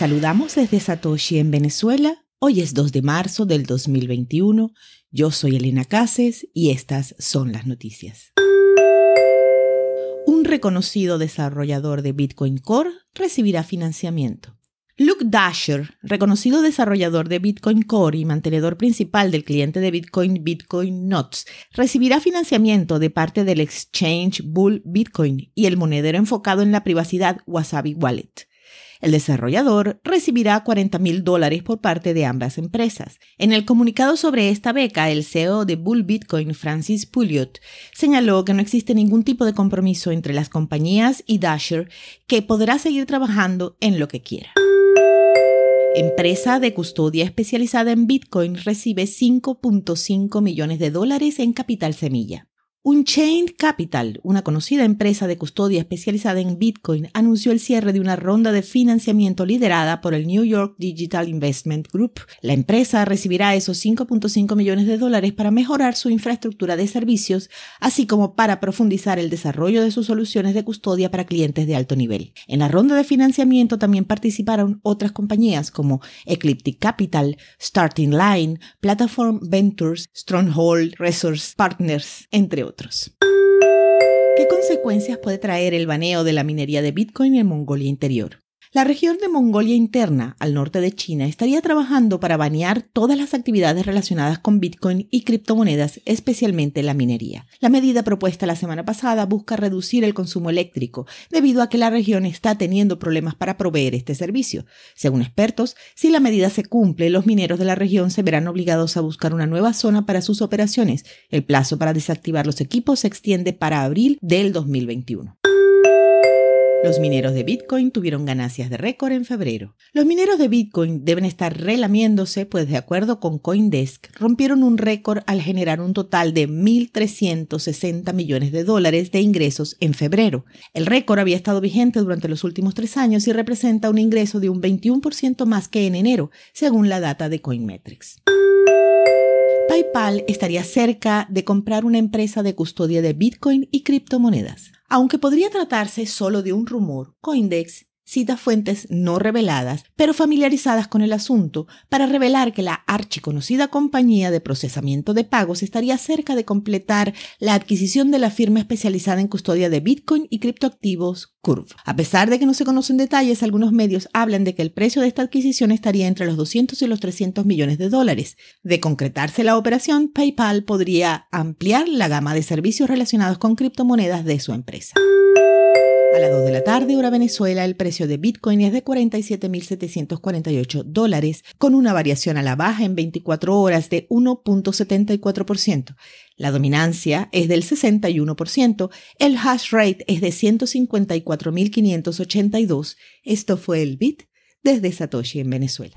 saludamos desde Satoshi en Venezuela. Hoy es 2 de marzo del 2021. Yo soy Elena Cases y estas son las noticias. Un reconocido desarrollador de Bitcoin Core recibirá financiamiento. Luke Dasher, reconocido desarrollador de Bitcoin Core y mantenedor principal del cliente de Bitcoin Bitcoin Notes, recibirá financiamiento de parte del exchange Bull Bitcoin y el monedero enfocado en la privacidad Wasabi Wallet. El desarrollador recibirá 40 mil dólares por parte de ambas empresas. En el comunicado sobre esta beca, el CEO de Bull Bitcoin, Francis Pouliot, señaló que no existe ningún tipo de compromiso entre las compañías y Dasher, que podrá seguir trabajando en lo que quiera. Empresa de custodia especializada en Bitcoin recibe 5.5 millones de dólares en capital semilla. Unchained Capital, una conocida empresa de custodia especializada en Bitcoin, anunció el cierre de una ronda de financiamiento liderada por el New York Digital Investment Group. La empresa recibirá esos 5.5 millones de dólares para mejorar su infraestructura de servicios, así como para profundizar el desarrollo de sus soluciones de custodia para clientes de alto nivel. En la ronda de financiamiento también participaron otras compañías como Ecliptic Capital, Starting Line, Platform Ventures, Stronghold Resource Partners, entre otros. ¿Qué consecuencias puede traer el baneo de la minería de Bitcoin en Mongolia Interior? La región de Mongolia Interna, al norte de China, estaría trabajando para banear todas las actividades relacionadas con Bitcoin y criptomonedas, especialmente la minería. La medida propuesta la semana pasada busca reducir el consumo eléctrico, debido a que la región está teniendo problemas para proveer este servicio. Según expertos, si la medida se cumple, los mineros de la región se verán obligados a buscar una nueva zona para sus operaciones. El plazo para desactivar los equipos se extiende para abril del 2021. Los mineros de Bitcoin tuvieron ganancias de récord en febrero. Los mineros de Bitcoin deben estar relamiéndose, pues de acuerdo con Coindesk, rompieron un récord al generar un total de 1.360 millones de dólares de ingresos en febrero. El récord había estado vigente durante los últimos tres años y representa un ingreso de un 21% más que en enero, según la data de Coinmetrics. PayPal estaría cerca de comprar una empresa de custodia de Bitcoin y criptomonedas. Aunque podría tratarse solo de un rumor, Coindex cita fuentes no reveladas, pero familiarizadas con el asunto, para revelar que la archiconocida compañía de procesamiento de pagos estaría cerca de completar la adquisición de la firma especializada en custodia de Bitcoin y criptoactivos Curve. A pesar de que no se conocen detalles, algunos medios hablan de que el precio de esta adquisición estaría entre los 200 y los 300 millones de dólares. De concretarse la operación, PayPal podría ampliar la gama de servicios relacionados con criptomonedas de su empresa. A las 2 de la tarde, hora Venezuela, el precio de Bitcoin es de 47.748 dólares, con una variación a la baja en 24 horas de 1.74%. La dominancia es del 61%, el hash rate es de 154.582. Esto fue el Bit desde Satoshi en Venezuela.